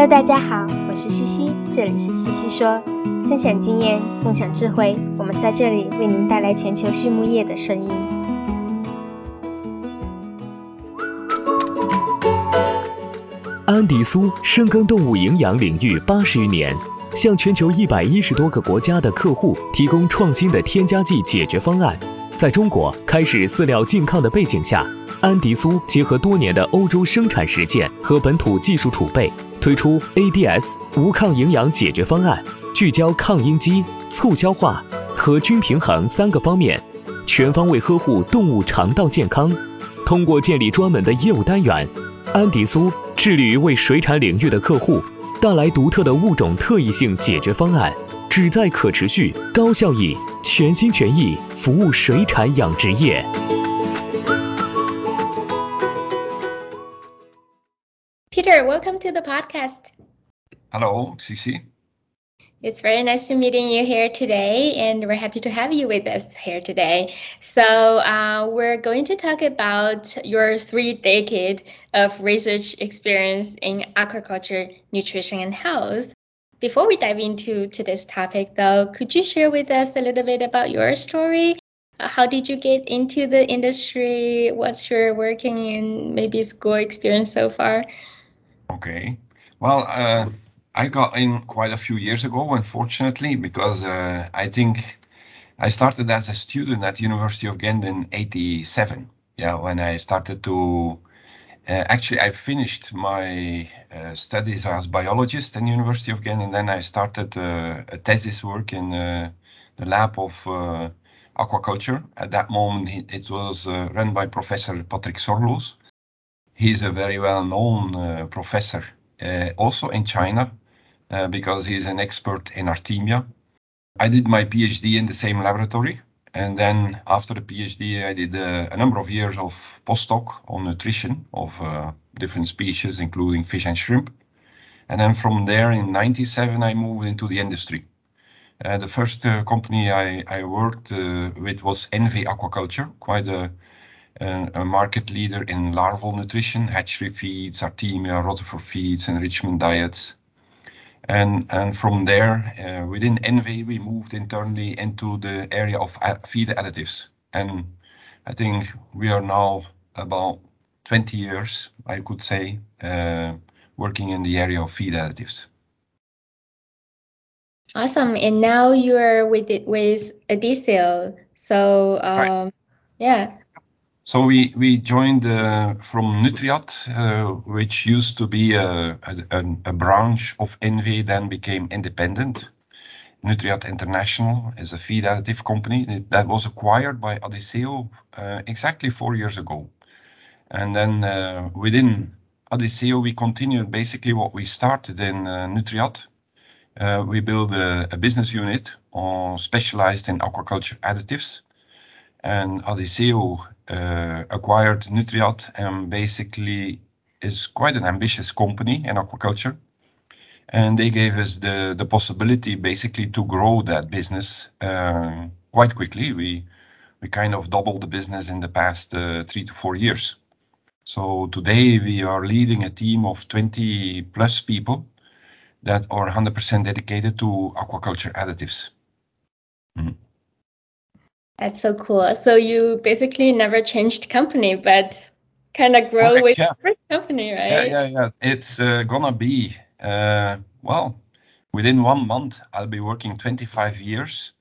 Hello，大家好，我是西西，这里是西西说，分享经验，共享智慧，我们在这里为您带来全球畜牧业的声音。安迪苏深耕动物营养领域八十余年，向全球一百一十多个国家的客户提供创新的添加剂解决方案。在中国开始饲料禁抗的背景下，安迪苏结合多年的欧洲生产实践和本土技术储备，推出 ADS 无抗营养解决方案，聚焦抗应激、促消化和均平衡三个方面，全方位呵护动物肠道健康。通过建立专门的业务单元，安迪苏致力于为水产领域的客户带来独特的物种特异性解决方案，旨在可持续、高效益、全心全意服务水产养殖业。Peter, welcome to the podcast. Hello, Cici. It's very nice to meeting you here today, and we're happy to have you with us here today. So uh, we're going to talk about your three decade of research experience in aquaculture, nutrition, and health. Before we dive into today's topic, though, could you share with us a little bit about your story? How did you get into the industry? What's your working and maybe school experience so far? Okay. Well, uh, I got in quite a few years ago, unfortunately, because uh, I think I started as a student at University of Ghent in '87. Yeah, when I started to uh, actually I finished my uh, studies as biologist in University of Ghent, and then I started uh, a thesis work in the lab of aquaculture. At that moment, it was run by Professor Patrick Sorgeloos he's a very well-known uh, professor uh, also in China uh, because he's an expert in artemia. I did my PhD in the same laboratory, and then after the PhD, I did a number of years of postdoc on nutrition of different species, including fish and shrimp. And then from there, in '97, I moved into the industry. The first company I, worked with was INVE Aquaculture, quite a a market leader in larval nutrition, hatchery feeds, Artemia, rotifer feeds, enrichment diets. And, and from there, uh, within INVE, we moved internally into the area of feed additives. And I think we are now about 20 years, I could say, uh, working in the area of feed additives. Awesome. And now you're with it with Adisseo. So um, yeah, so we, we joined uh, from Nutriad, uh, which used to be a, a, a, branch of INVE, then became independent. Nutriad International is a feed additive company that was acquired by Adisseo uh, exactly four years ago. And then uh, within Adisseo, we continued basically what we started in uh, Nutriad. Uh, we built a, a business unit specialized in aquaculture additives and Adisseo uh, acquired Nutriad and basically is quite an ambitious company in aquaculture. And they gave us the, the possibility basically to grow that business uh, quite quickly. We we kind of doubled the business in the past uh, three to four years. So today we are leading a team of 20 plus people that are 100% dedicated to aquaculture additives. Mm. That's so cool. So you basically never changed company, but kind of grow Correct, with yeah. first company, right? Yeah, yeah, yeah. It's uh, gonna be uh, well within one month. I'll be working 25 years.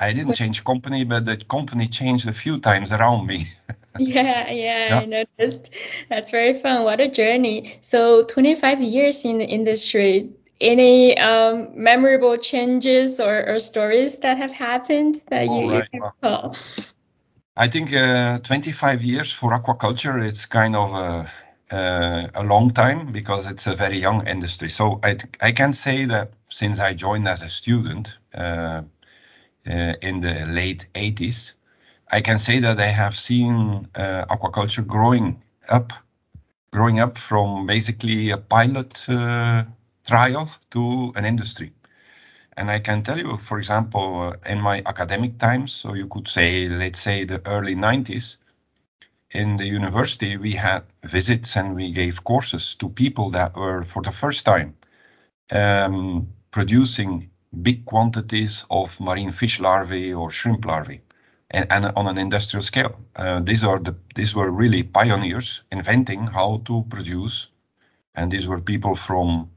I didn't change company, but the company changed a few times around me. yeah, yeah, yeah, I noticed. That's very fun. What a journey. So 25 years in the industry any um, memorable changes or, or, stories that have happened that you, right. you, can recall? I think uh, 25 years for aquaculture, it's kind of a, uh, a, long time because it's a very young industry. So I, I can say that since I joined as a student uh, uh in the late 80s, I can say that I have seen uh, aquaculture growing up, growing up from basically a pilot uh, trial to an industry. And I can tell you, for example, uh, in my academic times, so you could say, let's say the early 90s, in the university, we had visits and we gave courses to people that were for the first time um, producing big quantities of marine fish larvae or shrimp larvae and, and on an industrial scale. Uh, these are the these were really pioneers inventing how to produce, and these were people from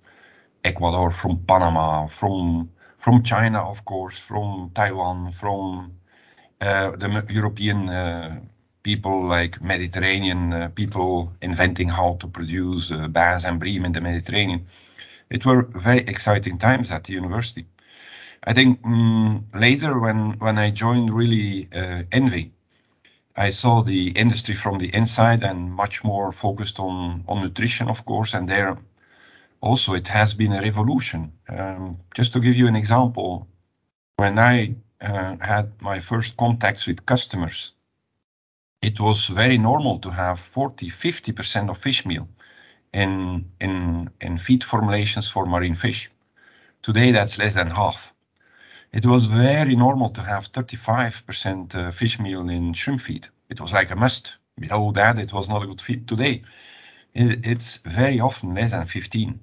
Ecuador, from Panama, from from China, of course, from Taiwan, from uh, the European uh, people like Mediterranean uh, people inventing how to produce uh, bass and bream in the Mediterranean. It were very exciting times at the university. I think um, later when when I joined really uh, INVE, I saw the industry from the inside and much more focused on on nutrition, of course, and there also it has been a revolution. Um, just to give you an example, when I uh, had my first contacts with customers, it was very normal to have 40, 50% of fish meal in, in, in feed formulations for marine fish. Today, that's less than half. It was very normal to have 35% uh, fish meal in shrimp feed. It was like a must. Without that, it was not a good feed. Today, it, it's very often less than 15.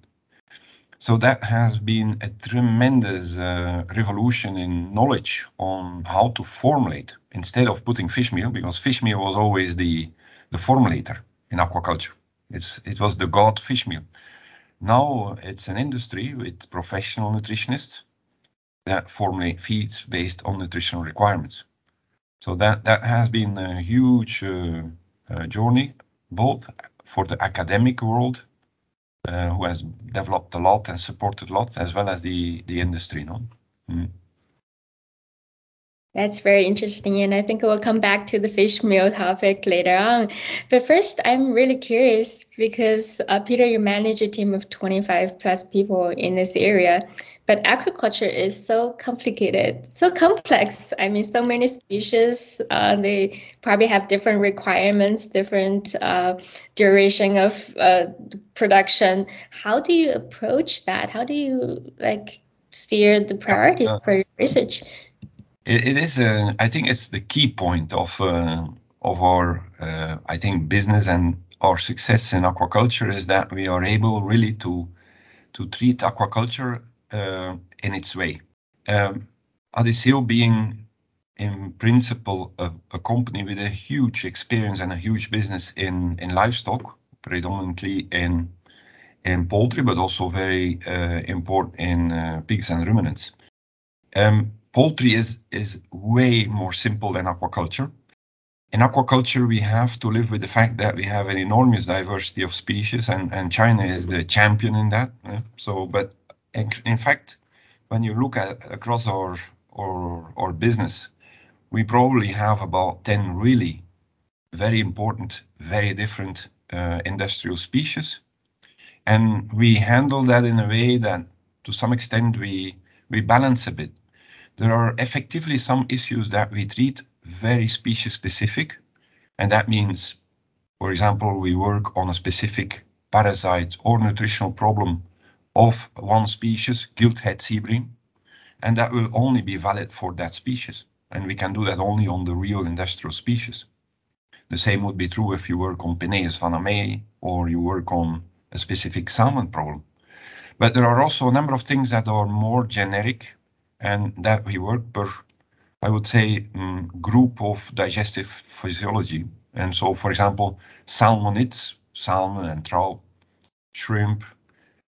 So that has been a tremendous uh, revolution in knowledge on how to formulate instead of putting fish meal, because fish meal was always the, the formulator in aquaculture. It's, it was the god fish meal. Now it's an industry with professional nutritionists that formulate feeds based on nutritional requirements. So that, that has been a huge uh, uh, journey, both for the academic world uh, who has developed a lot and supported a lot, as well as the the industry. No. Mm. That's very interesting, and I think we'll come back to the fish meal topic later on. But first, I'm really curious because uh, Peter, you manage a team of 25 plus people in this area, but aquaculture is so complicated, so complex. I mean, so many species. Uh, they probably have different requirements, different uh, duration of uh, production. How do you approach that? How do you like steer the priorities uh, for your research? it, it is a, I think it's the key point of uh, of our uh, I think business and our success in aquaculture is that we are able really to to treat aquaculture uh, in its way. Um, Adisseo being in principle a, a, company with a huge experience and a huge business in in livestock, predominantly in in poultry, but also very uh, important in uh, pigs and ruminants. Um, poultry is is way more simple than aquaculture. In aquaculture, we have to live with the fact that we have an enormous diversity of species, and, and China is the champion in that. So, but in, in, fact, when you look at across our, our our business, we probably have about ten really very important, very different uh, industrial species, and we handle that in a way that, to some extent, we we balance a bit there are effectively some issues that we treat very species specific. And that means, for example, we work on a specific parasite or nutritional problem of one species, gilt-head sea bream, and that will only be valid for that species. And we can do that only on the real industrial species. The same would be true if you work on Penaeus vannamei or you work on a specific salmon problem. But there are also a number of things that are more generic and that we work per, I would say, um, group of digestive physiology. And so, for example, salmonids, salmon and trout, shrimp,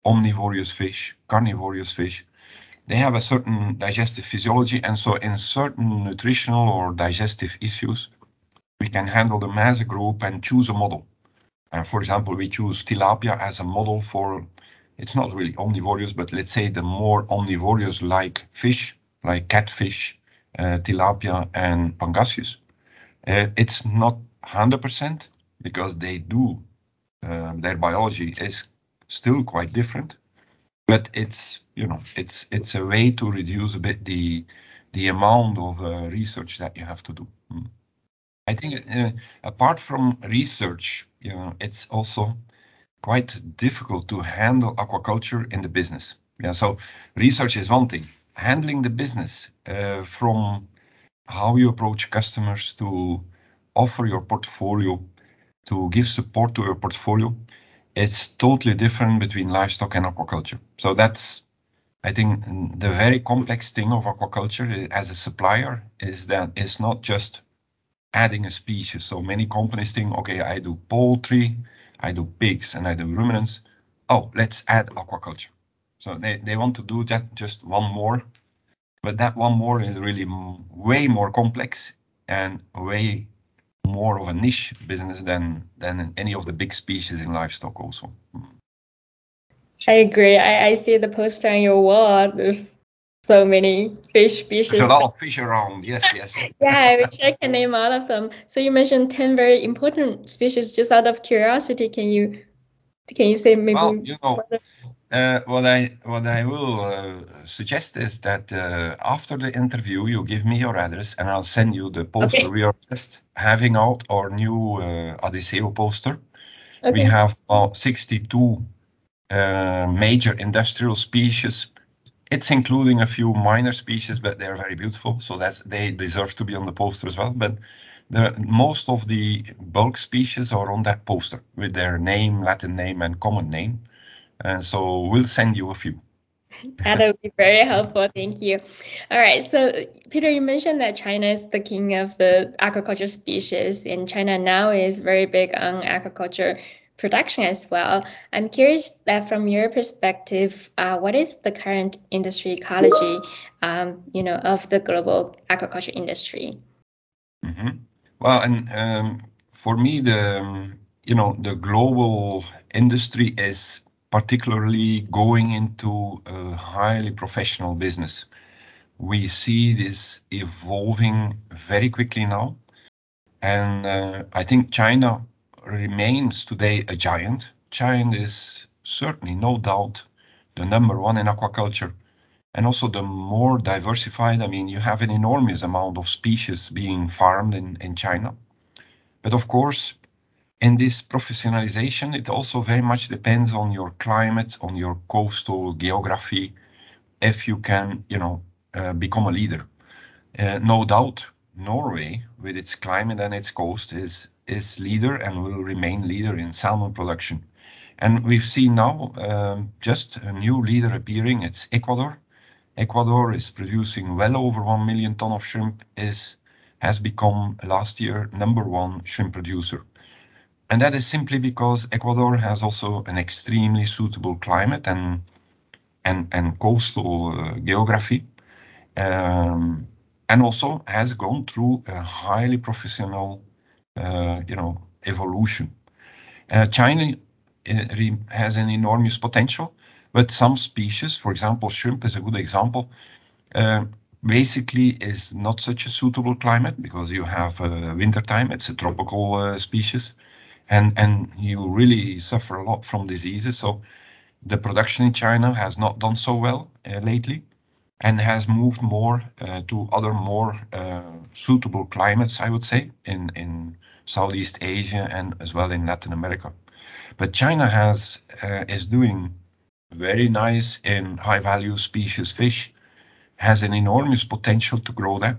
omnivorous fish, carnivorous fish, they have a certain digestive physiology. And so, in certain nutritional or digestive issues, we can handle them as a group and choose a model. And for example, we choose tilapia as a model for it's not really omnivorous, but let's say the more omnivorous like fish, like catfish, tilapia, and pangasius. Uh, it's not 100% because they do, uh, their biology is still quite different, but it's, you know, it's, it's a way to reduce a bit the, the amount of research that you have to do. Mm. I think apart from research, you know, it's also quite difficult to handle aquaculture in the business. Yeah, so research is one thing. Handling the business uh, from how you approach customers to offer your portfolio, to give support to your portfolio, it's totally different between livestock and aquaculture. So that's, I think, the very complex thing of aquaculture as a supplier is that it's not just adding a species. So many companies think, okay, I do poultry, I do pigs, and I do ruminants. Oh, let's add aquaculture. So they, they want to do that just one more, but that one more is really way more complex and way more of a niche business than than any of the big species in livestock also. I agree. I, I see the poster on your wall. There's so many fish species. There's a lot of fish around. Yes, yes. yeah, I wish I can name all of them. So you mentioned ten very important species. Just out of curiosity, can you can you say maybe? Well, you know, uh, what I what I will uh, suggest is that uh, after the interview, you give me your address, and I'll send you the poster. Okay. We are just having out our new uh, poster. Okay. We have about 62 uh, major industrial species. It's including a few minor species, but they're very beautiful, so that's they deserve to be on the poster as well. But the most of the bulk species are on that poster with their name, Latin name, and common name. And so we'll send you a few. that would be very helpful. Thank you. All right. So, Peter, you mentioned that China is the king of the aquaculture species, and China now is very big on aquaculture production as well. I'm curious that from your perspective, uh, what is the current industry ecology, um, you know, of the global aquaculture industry? Mm-hmm. Well, and um, for me, the um, you know the global industry is particularly going into a highly professional business. We see this evolving very quickly now. And uh, I think China remains today a giant. China is certainly, no doubt, the number one in aquaculture and also the more diversified. I mean, you have an enormous amount of species being farmed in, in China. But of course, in this professionalization, it also very much depends on your climate, on your coastal geography, if you can, you know, uh, become a leader. Uh, no doubt, Norway, with its climate and its coast, is is leader and will remain leader in salmon production. And we've seen now um, just a new leader appearing. It's Ecuador. Ecuador is producing well over one million ton of shrimp. Is has become last year number one shrimp producer. And that is simply because Ecuador has also an extremely suitable climate and and, and coastal uh, geography, um, and also has gone through a highly professional, uh, you know, evolution. Uh, China uh, has an enormous potential, but some species, for example, shrimp is a good example, uh, basically is not such a suitable climate because you have uh, winter time. It's a tropical uh, species and and you really suffer a lot from diseases. So the production in China has not done so well uh, lately and has moved more uh, to other more uh, suitable climates, I would say, in, in Southeast Asia and as well in Latin America. But China has uh, is doing very nice in high value species fish, has an enormous potential to grow that.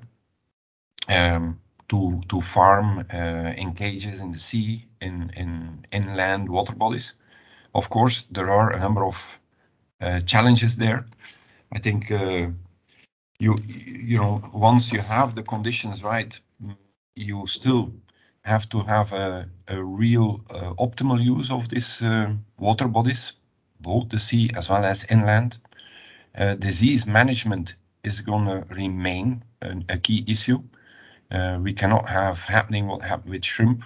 Um, to to farm uh, in cages in the sea, in in inland water bodies. Of course, there are a number of uh, challenges there. I think uh, you you know once you have the conditions right, you still have to have a, a real uh, optimal use of these uh, water bodies, both the sea as well as inland. Uh, disease management is going to remain a, a key issue. Uh, we cannot have happening what happened with shrimp,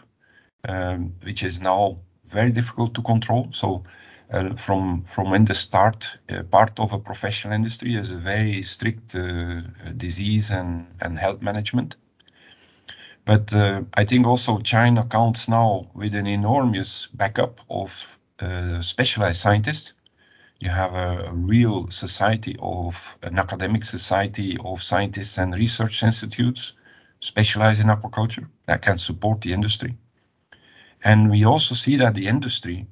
um, which is now very difficult to control. So uh, from from when the start, uh, part of a professional industry is a very strict uh, disease and, and health management. But uh, I think also China counts now with an enormous backup of uh, specialized scientists. You have a, a, real society of an academic society of scientists and research institutes specialize in aquaculture that can support the industry. And we also see that the industry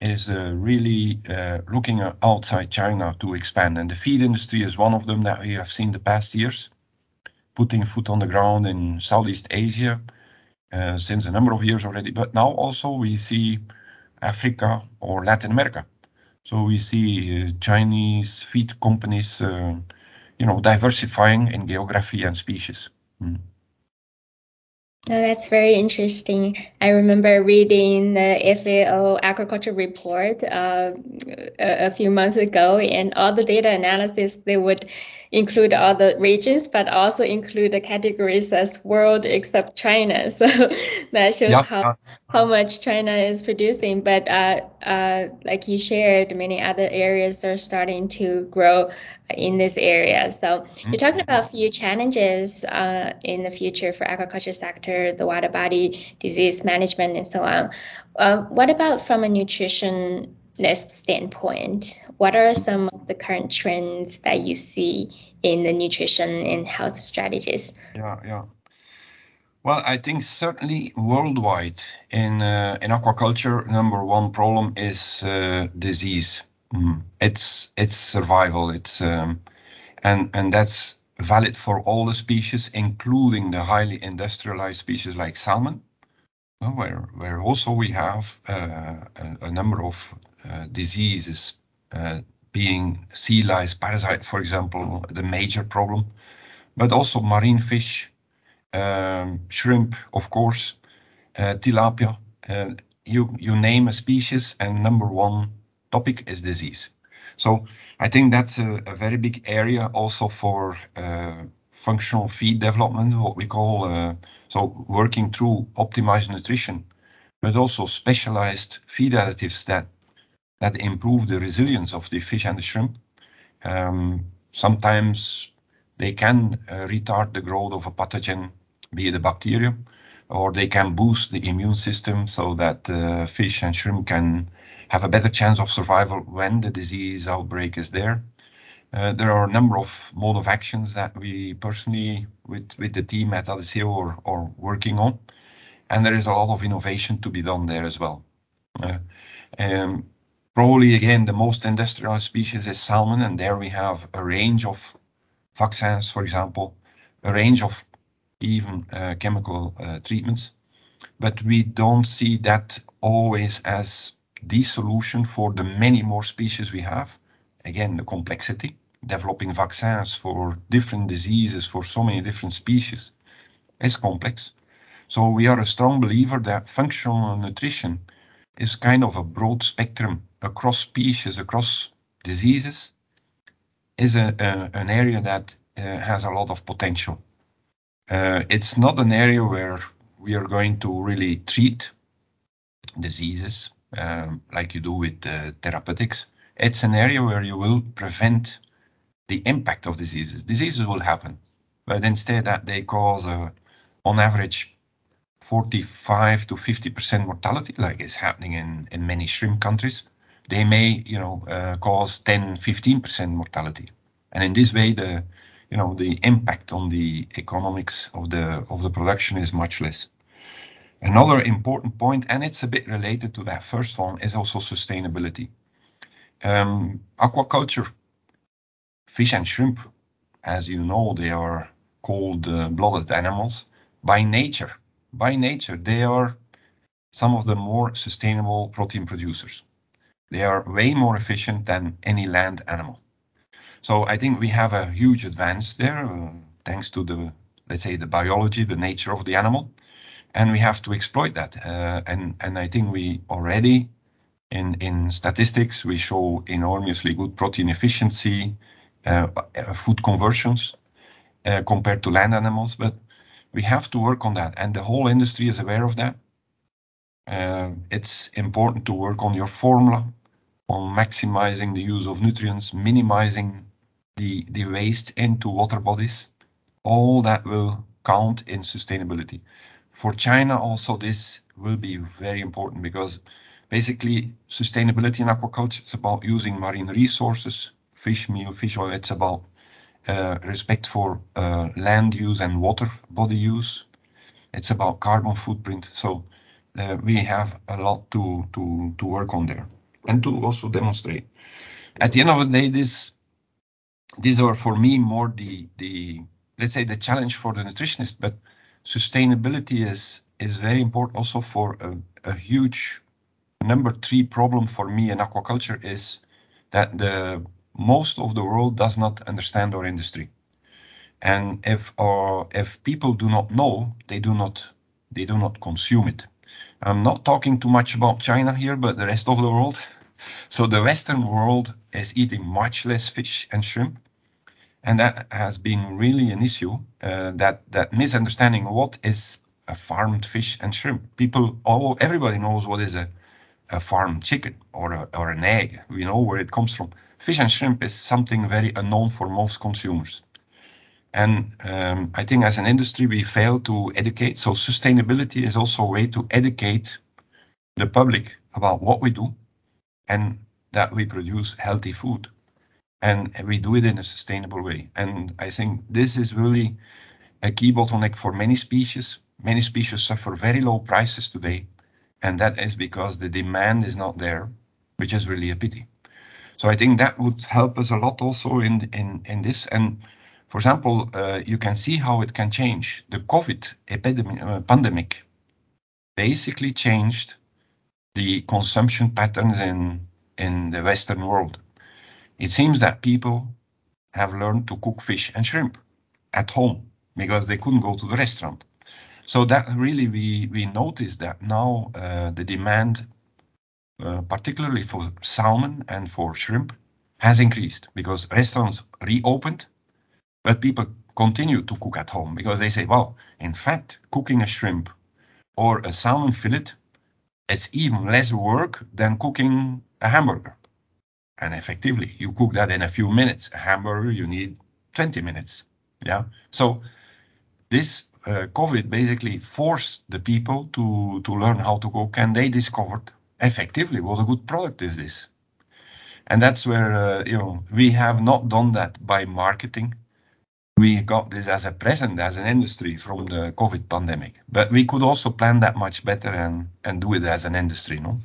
is uh, really uh, looking outside China to expand. And the feed industry is one of them that we have seen the past years, putting foot on the ground in Southeast Asia uh, since a number of years already. But now also we see Africa, or Latin America. So we see uh, Chinese feed companies, uh, you know, diversifying in geography and species. Mm. Oh, that's very interesting. I remember reading the FAO agriculture report uh, a, a, few months ago, and all the data analysis they would include all the regions, but also include the categories as world except China. So that shows how how much China is producing. But uh, uh, like you shared, many other areas are starting to grow in this area. So mm-hmm. you're talking about a few challenges uh, in the future for aquaculture sector, the water body, disease management, and so on. Uh, what about from a nutrition standpoint, what are some of the current trends that you see in the nutrition and health strategies? Yeah, yeah. Well, I think certainly worldwide in uh, in aquaculture, number one problem is uh, disease. Mm. It's it's survival. It's um, and and that's valid for all the species, including the highly industrialized species like salmon, where where also we have uh, a, a, number of diseases, uh, being sea lice parasite, for example, the major problem, but also marine fish, um, shrimp, of course, uh, tilapia. Uh, you you name a species, and number one topic is disease. So I think that's a, a very big area also for uh, functional feed development, what we call uh, so working through optimized nutrition, but also specialized feed additives that that improve the resilience of the fish and the shrimp. Um, sometimes they can uh, retard the growth of a pathogen, be it a bacterium, or they can boost the immune system so that uh, fish and shrimp can have a better chance of survival when the disease outbreak is there. Uh, there are a number of mode of actions that we personally, with, with the team at Adisseo, are, are working on. And there is a lot of innovation to be done there as well. Uh, um, probably, again, the most industrialized species is salmon, and there we have a range of vaccines, for example, a range of even uh, chemical uh, treatments. But we don't see that always as the solution for the many more species we have. Again, the complexity, developing vaccines for different diseases for so many different species is complex. So we are a strong believer that functional nutrition is kind of a broad spectrum across species, across diseases, is a, a an area that uh, has a lot of potential. Uh, it's not an area where we are going to really treat diseases um, like you do with uh, therapeutics. It's an area where you will prevent the impact of diseases. Diseases will happen, but instead that they cause, on average, 45 to 50% mortality, like is happening in, in many shrimp countries. They may, you know, uh, cause 10, 15% mortality. And in this way, the, you know, the impact on the economics of the of the production is much less. Another important point, and it's a bit related to that first one, is also sustainability. Um, aquaculture, fish and shrimp, as you know, they are called uh, blooded animals by nature. By nature, they are some of the more sustainable protein producers. They are way more efficient than any land animal. So I think we have a huge advance there, uh, thanks to the, let's say, the biology, the nature of the animal and we have to exploit that. Uh, and and I think we already in in statistics we show enormously good protein efficiency, uh, food conversions uh, compared to land animals, but we have to work on that, and the whole industry is aware of that. Uh, it's important to work on your formula, on maximizing the use of nutrients, minimizing the the waste into water bodies. All that will count in sustainability for China also this will be very important because basically sustainability in aquaculture is about using marine resources, fish meal, fish oil. It's about respect for uh, land use and water body use. It's about carbon footprint. So uh, we have a lot to, to, to work on there and to also demonstrate. At the end of the day, this these are for me more the the let's say the challenge for the nutritionist, but sustainability is is very important also for a, a huge number three problem for me in aquaculture is that the most of the world does not understand our industry. And if our, if people do not know, they do not they do not consume it. I'm not talking too much about China here, but the rest of the world. So the Western world is eating much less fish and shrimp, and that has been really an issue. Uh, that that misunderstanding what is a farmed fish and shrimp. People, all everybody knows what is a a farmed chicken or a, or an egg. We know where it comes from. Fish and shrimp is something very unknown for most consumers. And um, I think as an industry, we fail to educate. So sustainability is also a way to educate the public about what we do and that we produce healthy food. And we do it in a sustainable way. And I think this is really a key bottleneck for many species. Many species suffer very low prices today. And that is because the demand is not there, which is really a pity. So I think that would help us a lot also in, in, in this. And for example, uh, you can see how it can change. The COVID epidemic, uh, pandemic basically changed the consumption patterns in, in the Western world. It seems that people have learned to cook fish and shrimp at home because they couldn't go to the restaurant. So that really we, we noticed that now uh, the demand, uh, particularly for salmon and for shrimp, has increased because restaurants reopened but people continue to cook at home because they say, well, in fact, cooking a shrimp or a salmon fillet, it's even less work than cooking a hamburger. And effectively, you cook that in a few minutes. A hamburger, you need 20 minutes. Yeah. So this uh, COVID basically forced the people to, to learn how to cook, and they discovered effectively what a good product is this. And that's where uh, you know we have not done that by marketing we got this as a present as an industry from the COVID pandemic. But we could also plan that much better and, and do it as an industry, no?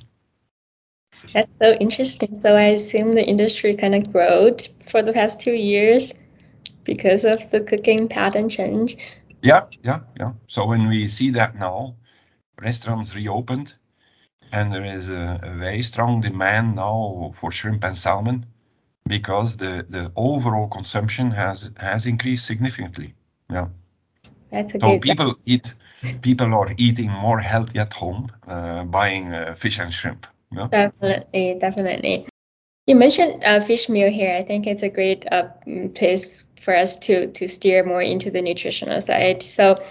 That's so interesting. So I assume the industry kind of growed for the past two years because of the cooking pattern change. Yeah, yeah, yeah. So when we see that now, restaurants reopened, and there is a, a very strong demand now for shrimp and salmon because the, the overall consumption has has increased significantly. Yeah. That's a so good people eat people are eating more healthy at home, uh, buying uh, fish and shrimp. Yeah? Definitely, definitely. You mentioned uh, fish meal here. I think it's a great uh, place for us to to steer more into the nutritional side. So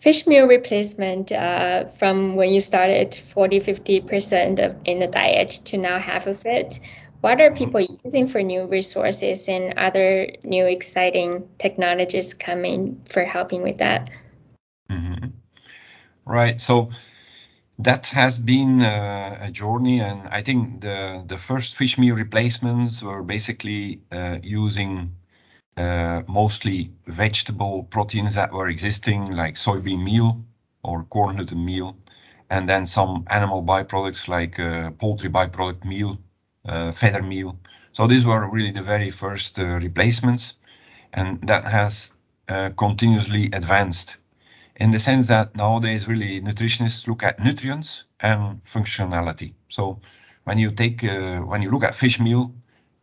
fish meal replacement uh, from when you started 40 50% in the diet to now half of it what are people using for new resources and other new exciting technologies coming for helping with that? Mm-hmm. Right. So that has been uh, a journey, and I think the the first fish meal replacements were basically uh, using uh, mostly vegetable proteins that were existing, like soybean meal or corn gluten meal, and then some animal byproducts like uh, poultry byproduct meal uh, feather meal. So these were really the very first uh, replacements, and that has uh, continuously advanced in the sense that nowadays really nutritionists look at nutrients and functionality. So when you take uh, when you look at fish meal,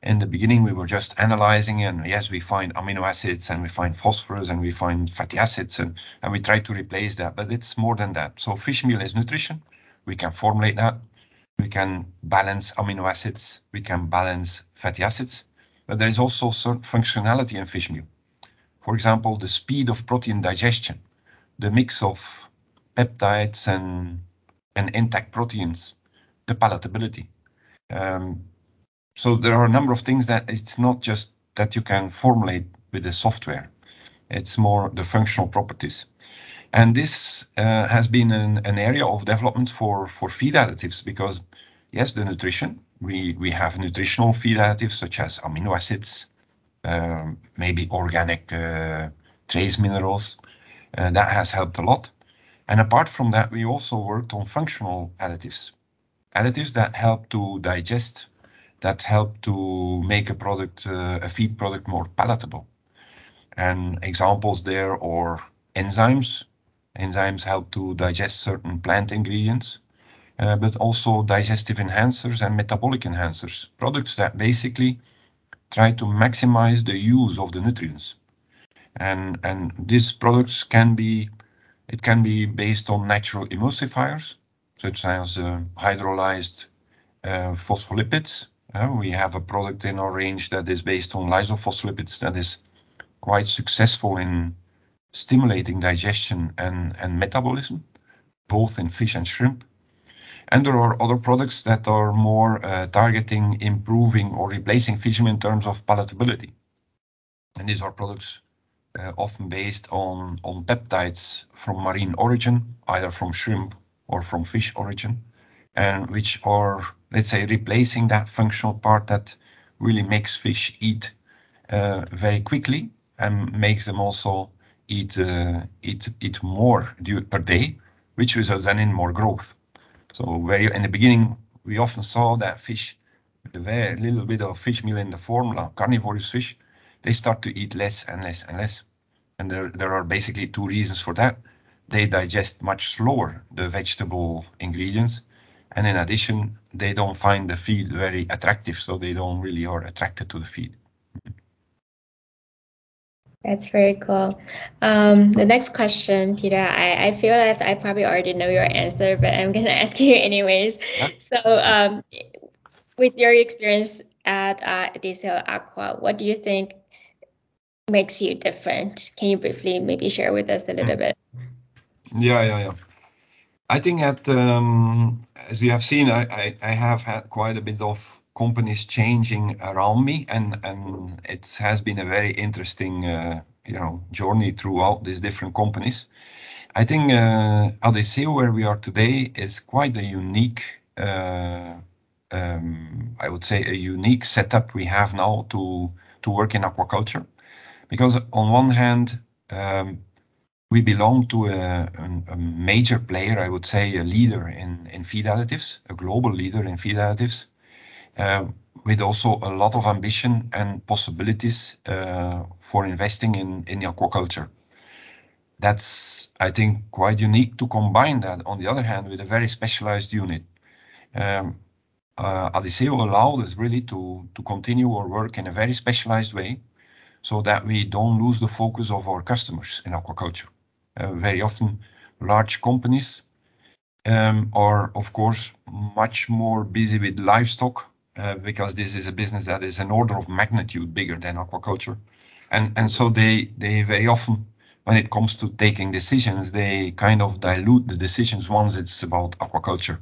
in the beginning we were just analyzing and yes we find amino acids and we find phosphorus and we find fatty acids and, and we try to replace that, but it's more than that. So fish meal is nutrition. We can formulate that we can balance amino acids, we can balance fatty acids, but there is also certain functionality in fish meal. For example, the speed of protein digestion, the mix of peptides and, and intact proteins, the palatability. Um, so there are a number of things that it's not just that you can formulate with the software. It's more the functional properties. And this uh, has been an, an, area of development for, for feed additives because, yes, the nutrition, we, we have nutritional feed additives such as amino acids, um, maybe organic uh, trace minerals. Uh, that has helped a lot. And apart from that, we also worked on functional additives, additives that help to digest, that help to make a product, uh, a feed product more palatable. And examples there are enzymes Enzymes help to digest certain plant ingredients. but also digestive enhancers and metabolic enhancers, products that basically try to maximize the use of the nutrients. And, and these products can be, it can be based on natural emulsifiers, such as uh, hydrolyzed uh, phospholipids. Uh, we have a product in our range that is based on lysophospholipids that is quite successful in stimulating digestion and, metabolism, both in fish and shrimp. And there are other products that are more uh, targeting improving or replacing fish in terms of palatability. And these are products uh, often based on peptides from marine origin, either from shrimp or from fish origin, and which are, let's say, replacing that functional part that really makes fish eat uh, very quickly and makes them also eat uh, eat eat more per day, which results then in more growth. So very in the beginning, we often saw that fish with a very little bit of fish meal in the formula, carnivorous fish, they start to eat less and less and less. And there, there are basically two reasons for that. They digest much slower the vegetable ingredients. And in addition, they don't find the feed very attractive, so they don't really are attracted to the feed. That's very cool. Um, the next question, Peter, I, I feel that I probably already know your answer, but I'm going to ask you anyways. Yeah. So, um, with your experience at uh, Adisseo Aqua, what do you think makes you different? Can you briefly maybe share with us a little mm. bit? Yeah, yeah, yeah. I think that, um, as you have seen, I, I, I have had quite a bit of companies changing around me, and and it has been a very interesting uh, you know journey throughout these different companies. I think uh, Adisseo, where we are today, is quite a unique. Uh, um, I would say a unique setup we have now to to work in aquaculture, because on one hand, um, we belong to a, a, major player, I would say a leader in, in feed additives, a global leader in feed additives. Uh, with also a lot of ambition and possibilities uh, for investing in, in aquaculture. That's, I think, quite unique to combine that, on the other hand, with a very specialized unit. Um, uh, Adisseo allowed us really to, to continue our work in a very specialized way so that we don't lose the focus of our customers in aquaculture. Uh, very often, large companies um, are, of course, much more busy with livestock uh, because this is a business that is an order of magnitude bigger than aquaculture. And, and so they, they very often, when it comes to taking decisions, they kind of dilute the decisions once it's about aquaculture.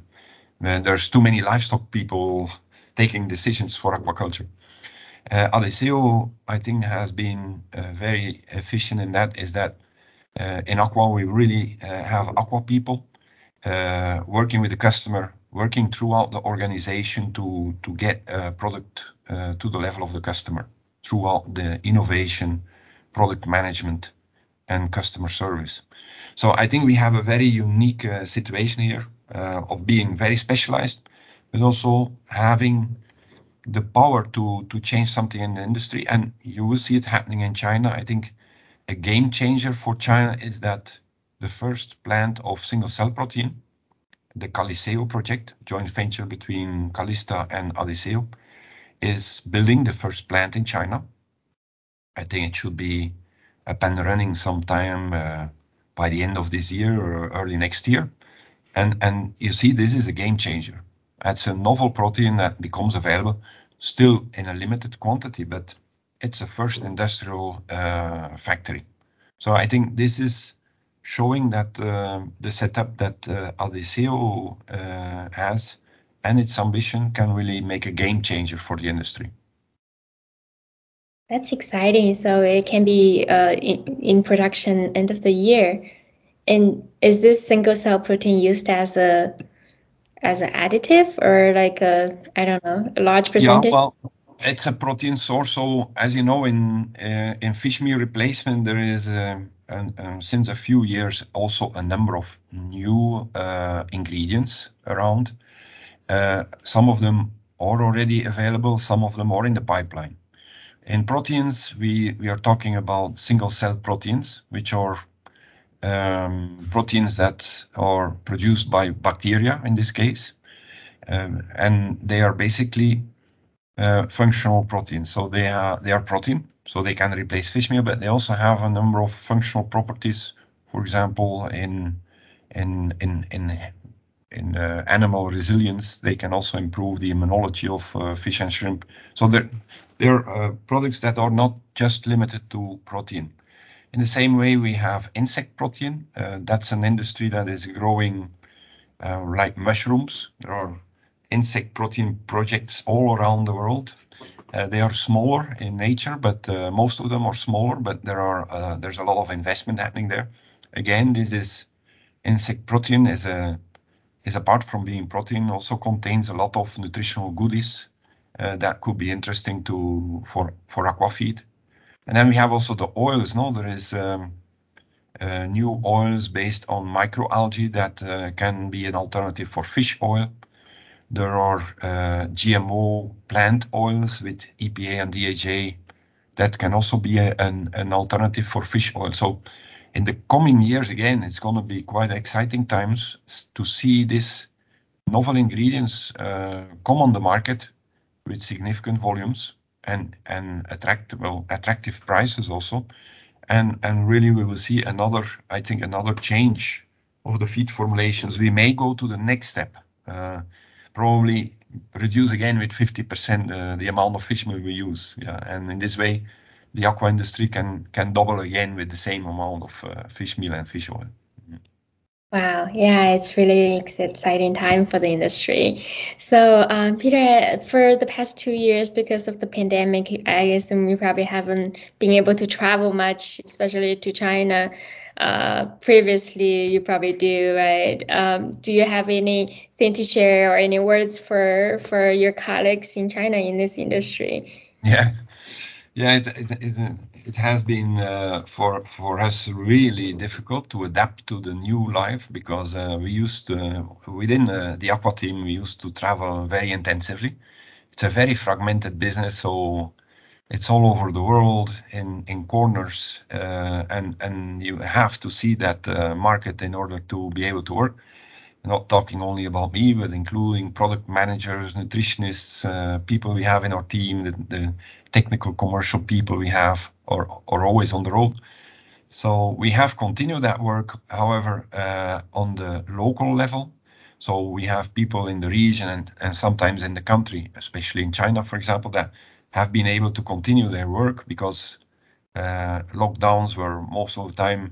There's too many livestock people taking decisions for aquaculture. Uh, Adisseo, I think, has been very efficient in that, is that in Aqua, we really uh, have Aqua people uh, working with the customer working throughout the organization to, to get a product uh, to the level of the customer throughout the innovation, product management, and customer service. So I think we have a very unique uh, situation here uh, of being very specialized, but also having the power to, to change something in the industry. And you will see it happening in China. I think a game changer for China is that the first plant of single cell protein the Calysseo project, joint venture between Calysta and Adisseo, is building the first plant in China. I think it should be up and running sometime uh, by the end of this year or early next year. And, and you see, this is a game changer. It's a novel protein that becomes available still in a limited quantity, but it's a first industrial uh, factory. So I think this is showing that uh, the setup that uh, Adisseo uh, has and its ambition can really make a game changer for the industry. That's exciting. So it can be uh, in, in, production end of the year. And is this single cell protein used as a as an additive or like a I don't know a large percentage? Yeah, well, it's a protein source. So as you know, in uh, in fish meal replacement, there is uh, um, since a few years also a number of new uh, ingredients around. Uh, some of them are already available, some of them are in the pipeline. In proteins, we, we are talking about single cell proteins, which are um, proteins that are produced by bacteria in this case. Um, and they are basically functional proteins. So they are, they are protein, so they can replace fish meal, but they also have a number of functional properties. For example, in in in in in uh, animal resilience, they can also improve the immunology of uh, fish and shrimp. So they're, they're uh, products that are not just limited to protein. In the same way, we have insect protein. Uh, that's an industry that is growing uh, like mushrooms. There are insect protein projects all around the world. Uh, they are smaller in nature, but most of them are smaller. But there are there's a lot of investment happening there. Again, this is insect protein is a is apart from being protein also contains a lot of nutritional goodies uh, that could be interesting to for for aquafeed. And then we have also the oils. No, there is um, uh, new oils based on microalgae that uh, can be an alternative for fish oil. There are uh, GMO plant oils with EPA and DHA that can also be a, an, an alternative for fish oil. So in the coming years, again, it's going to be quite exciting times to see these novel ingredients uh, come on the market with significant volumes and and attractive attractive prices also, and and really we will see another I think another change of the feed formulations. We may go to the next step, uh, probably reduce again with 50% uh, the amount of fish meal we use. Yeah, and in this way the aqua industry can can double again with the same amount of uh, fish meal and fish oil. Wow, yeah, it's really exciting time for the industry. So, um, Peter, for the past two years, because of the pandemic, I assume you probably haven't been able to travel much, especially to China. Uh, previously, you probably do, right? Um, do you have anything to share or any words for for your colleagues in China in this industry? Yeah, yeah, it, it, it, it has been uh, for for us really difficult to adapt to the new life because uh, we used to, within uh, the aqua team we used to travel very intensively. It's a very fragmented business, so it's all over the world in in corners, uh, and and you have to see that uh, market in order to be able to work not talking only about me, but including product managers, nutritionists, uh, people we have in our team, the, the, technical commercial people we have are, are always on the road. So we have continued that work, however, uh, on the local level. So we have people in the region and, and sometimes in the country, especially in China, for example, that have been able to continue their work because uh, lockdowns were most of the time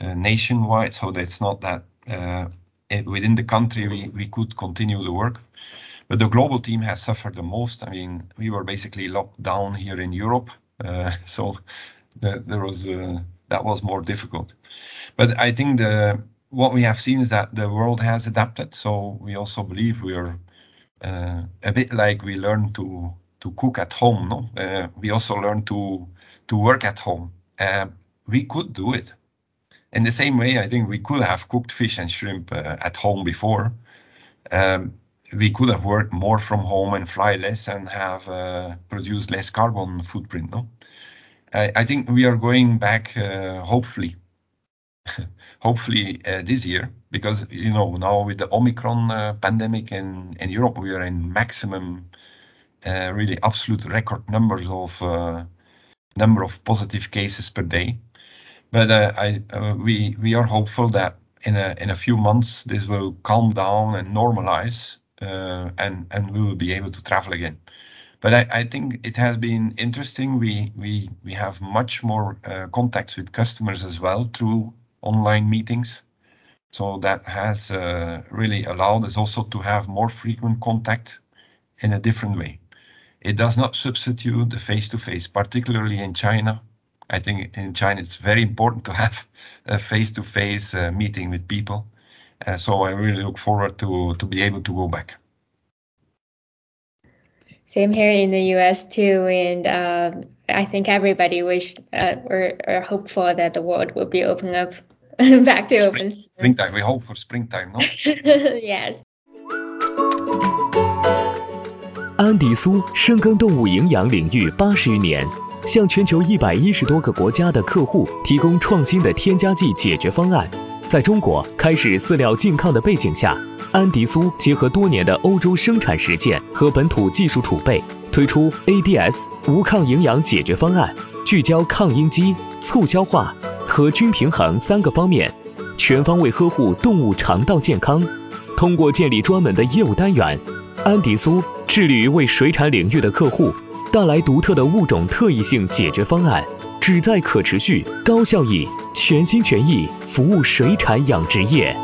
uh, nationwide. So it's not that uh, within the country we, we could continue the work. But the global team has suffered the most. I mean, we were basically locked down here in Europe, uh, so the, there was uh, that was more difficult. But I think the what we have seen is that the world has adapted. So we also believe we are uh, a bit like we learned to to cook at home. No, uh, we also learned to to work at home. Uh, we could do it in the same way, I think we could have cooked fish and shrimp uh, at home before. Um, we could have worked more from home and fly less and have uh, produced less carbon footprint. No, I, I think we are going back, uh, hopefully, hopefully uh, this year, because you know now with the Omicron uh, pandemic in in Europe, we are in maximum, really absolute record numbers of number of positive cases per day. But uh, I, uh, we we are hopeful that in a in a few months this will calm down and normalize, uh, and and we will be able to travel again. But I, I think it has been interesting. We we we have much more uh, contacts with customers as well through online meetings. So that has uh, really allowed us also to have more frequent contact in a different way. It does not substitute the face-to-face, particularly in China I think in China it's very important to have a face-to-face uh, meeting with people. Uh, so I really look forward to to be able to go back. Same here in the U.S. too, and um, I think everybody wish uh, or, or hopeful that the world will be open up back to open. Springtime. We hope for springtime, no? yes. 迪苏深耕动物营养领域八十余年。向全球一百一十多个国家的客户提供创新的添加剂解决方案。在中国开始饲料禁抗的背景下，安迪苏结合多年的欧洲生产实践和本土技术储备，推出 ADS 无抗营养解决方案，聚焦抗阴激、促消化和均平衡三个方面，全方位呵护动物肠道健康。通过建立专门的业务单元，安迪苏致力于为水产领域的客户带来独特的物种特异性解决方案，旨在可持续、高效益、全心全意服务水产养殖业。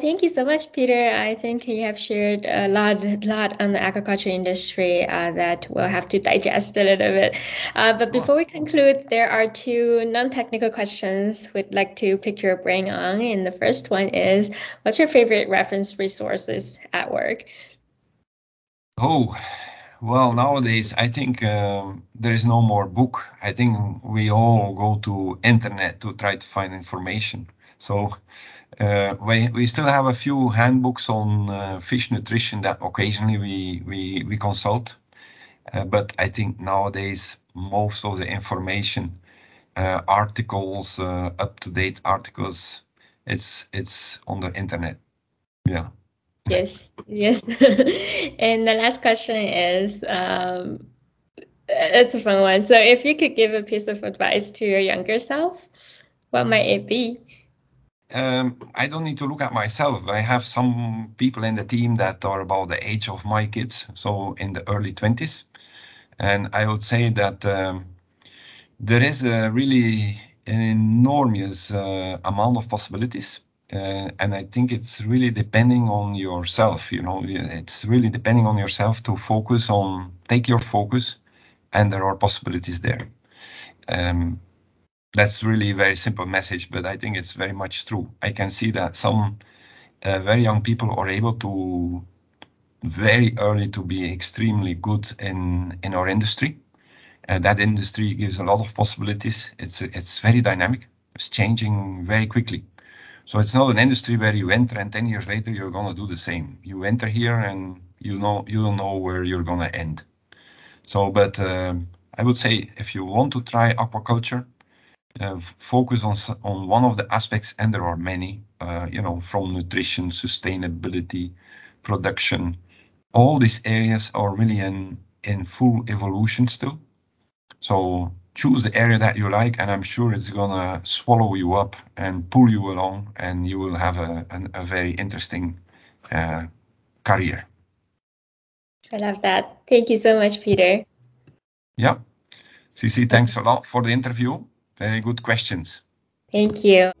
Thank you so much, Peter. I think you have shared a lot, lot on the aquaculture industry uh, that we'll have to digest a little bit. Uh, but before we conclude, there are two non-technical questions we'd like to pick your brain on. And the first one is, what's your favorite reference resources at work? Oh, well, nowadays I think um, there is no more book. I think we all go to internet to try to find information. So uh, we, we still have a few handbooks on uh, fish nutrition that occasionally we, we, we consult. Uh, but I think nowadays most of the information, uh, articles, uh, up-to-date articles, it's it's on the internet. Yeah. Yes, yes. and the last question is, um, it's a fun one. So if you could give a piece of advice to your younger self, what might it be? Um, I don't need to look at myself. I have some people in the team that are about the age of my kids, so in the early 20s. And I would say that um, there is a really an enormous uh, amount of possibilities. Uh, and I think it's really depending on yourself. You know, it's really depending on yourself to focus on, take your focus, and there are possibilities there. Um, that's really a very simple message, but I think it's very much true. I can see that some uh, very young people are able to very early to be extremely good in in our industry. Uh, that industry gives a lot of possibilities. It's it's very dynamic. It's changing very quickly. So it's not an industry where you enter and 10 years later you're gonna do the same. You enter here and you know you don't know where you're gonna end. So, but um, I would say if you want to try aquaculture, uh, focus on on one of the aspects, and there are many. Uh, you know, from nutrition, sustainability, production. All these areas are really in in full evolution still. So choose the area that you like, and I'm sure it's gonna swallow you up and pull you along, and you will have a a, a very interesting uh, career. I love that. Thank you so much, Peter. Yeah. CC, thanks a lot for the interview. Very good questions. Thank you.